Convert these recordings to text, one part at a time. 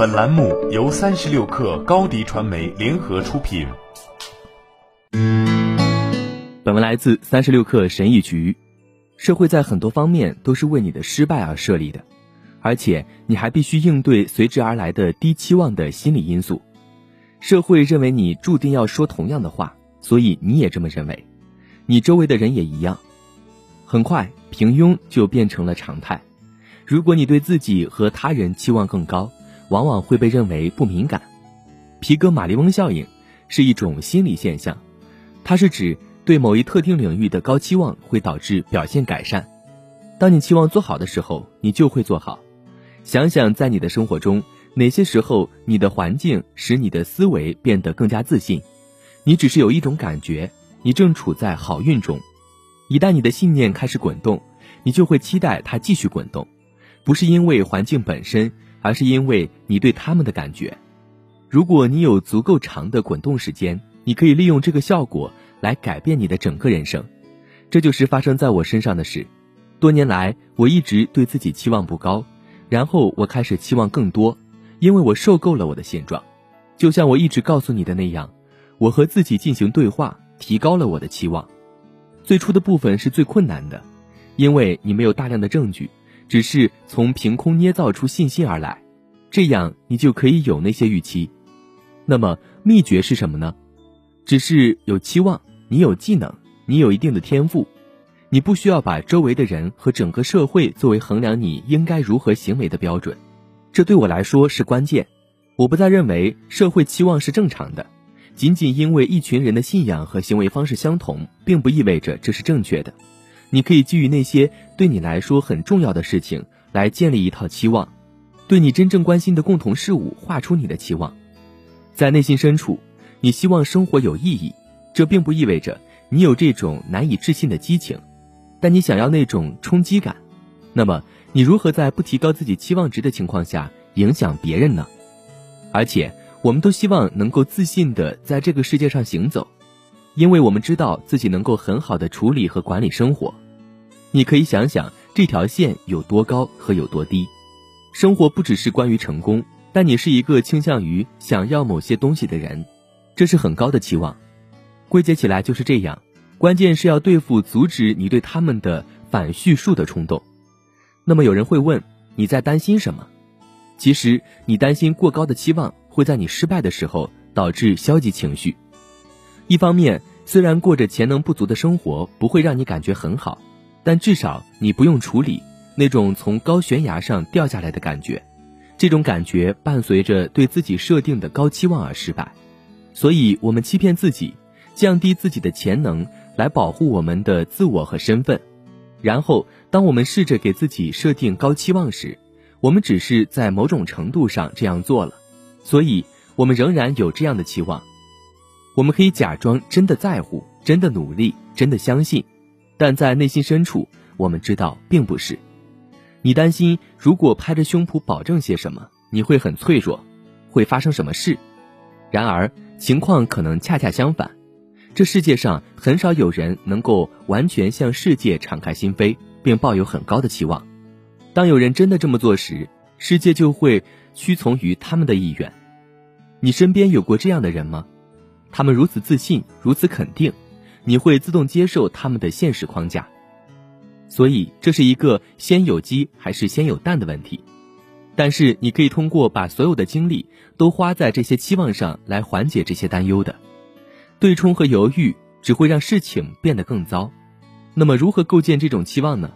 本栏目由三十六氪高低传媒联合出品。本文来自三十六氪神译局。社会在很多方面都是为你的失败而设立的，而且你还必须应对随之而来的低期望的心理因素。社会认为你注定要说同样的话，所以你也这么认为。你周围的人也一样。很快，平庸就变成了常态。如果你对自己和他人期望更高，往往会被认为不敏感。皮格马利翁效应是一种心理现象，它是指对某一特定领域的高期望会导致表现改善。当你期望做好的时候，你就会做好。想想在你的生活中，哪些时候你的环境使你的思维变得更加自信？你只是有一种感觉，你正处在好运中。一旦你的信念开始滚动，你就会期待它继续滚动，不是因为环境本身，而是因为你对他们的感觉。如果你有足够长的滚动时间，你可以利用这个效果来改变你的整个人生。这就是发生在我身上的事。多年来，我一直对自己期望不高，然后我开始期望更多，因为我受够了我的现状。就像我一直告诉你的那样，我和自己进行对话，提高了我的期望。最初的部分是最困难的，因为你没有大量的证据，只是从凭空捏造出信心而来，这样你就可以有那些预期。那么秘诀是什么呢？只是有期望，你有技能，你有一定的天赋，你不需要把周围的人和整个社会作为衡量你应该如何行为的标准。这对我来说是关键。我不再认为社会期望是正常的。仅仅因为一群人的信仰和行为方式相同，并不意味着这是正确的。你可以基于那些对你来说很重要的事情来建立一套期望，对你真正关心的共同事物画出你的期望。在内心深处，你希望生活有意义，这并不意味着你有这种难以置信的激情，但你想要那种冲击感。那么，你如何在不提高自己期望值的情况下影响别人呢？而且。我们都希望能够自信的在这个世界上行走，因为我们知道自己能够很好的处理和管理生活。你可以想想这条线有多高和有多低。生活不只是关于成功，但你是一个倾向于想要某些东西的人，这是很高的期望。归结起来就是这样，关键是要对付阻止你对他们的反叙述的冲动。那么有人会问，你在担心什么？其实你担心过高的期望。会在你失败的时候导致消极情绪。一方面，虽然过着潜能不足的生活不会让你感觉很好，但至少你不用处理那种从高悬崖上掉下来的感觉。这种感觉伴随着对自己设定的高期望而失败，所以我们欺骗自己，降低自己的潜能来保护我们的自我和身份。然后，当我们试着给自己设定高期望时，我们只是在某种程度上这样做了。所以，我们仍然有这样的期望。我们可以假装真的在乎、真的努力、真的相信，但在内心深处，我们知道并不是。你担心，如果拍着胸脯保证些什么，你会很脆弱，会发生什么事？然而，情况可能恰恰相反。这世界上很少有人能够完全向世界敞开心扉，并抱有很高的期望。当有人真的这么做时，世界就会。屈从于他们的意愿，你身边有过这样的人吗？他们如此自信，如此肯定，你会自动接受他们的现实框架。所以这是一个先有鸡还是先有蛋的问题。但是你可以通过把所有的精力都花在这些期望上来缓解这些担忧的。对冲和犹豫只会让事情变得更糟。那么如何构建这种期望呢？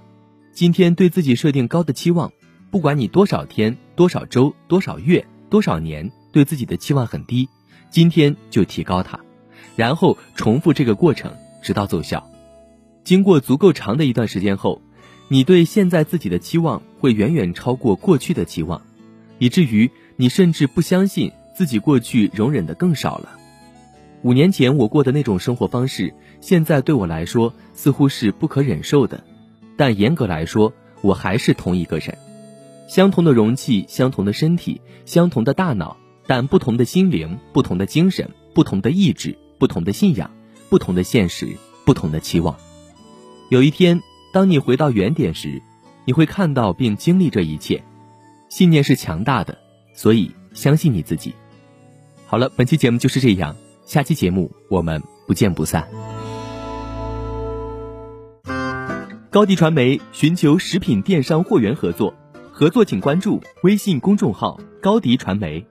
今天对自己设定高的期望。不管你多少天、多少周、多少月、多少年，对自己的期望很低，今天就提高它，然后重复这个过程，直到奏效。经过足够长的一段时间后，你对现在自己的期望会远远超过过去的期望，以至于你甚至不相信自己过去容忍的更少了。五年前我过的那种生活方式，现在对我来说似乎是不可忍受的，但严格来说，我还是同一个人。相同的容器，相同的身体，相同的大脑，但不同的心灵不同的精神不同的意志不同的信仰不同的现实不同的期望。有一天当你回到原点时你会看到并经历这一切。信念是强大的所以相信你自己。好了本期节目就是这样下期节目我们不见不散。高迪传媒寻求食品电商货源合作合作请关注微信公众号高迪传媒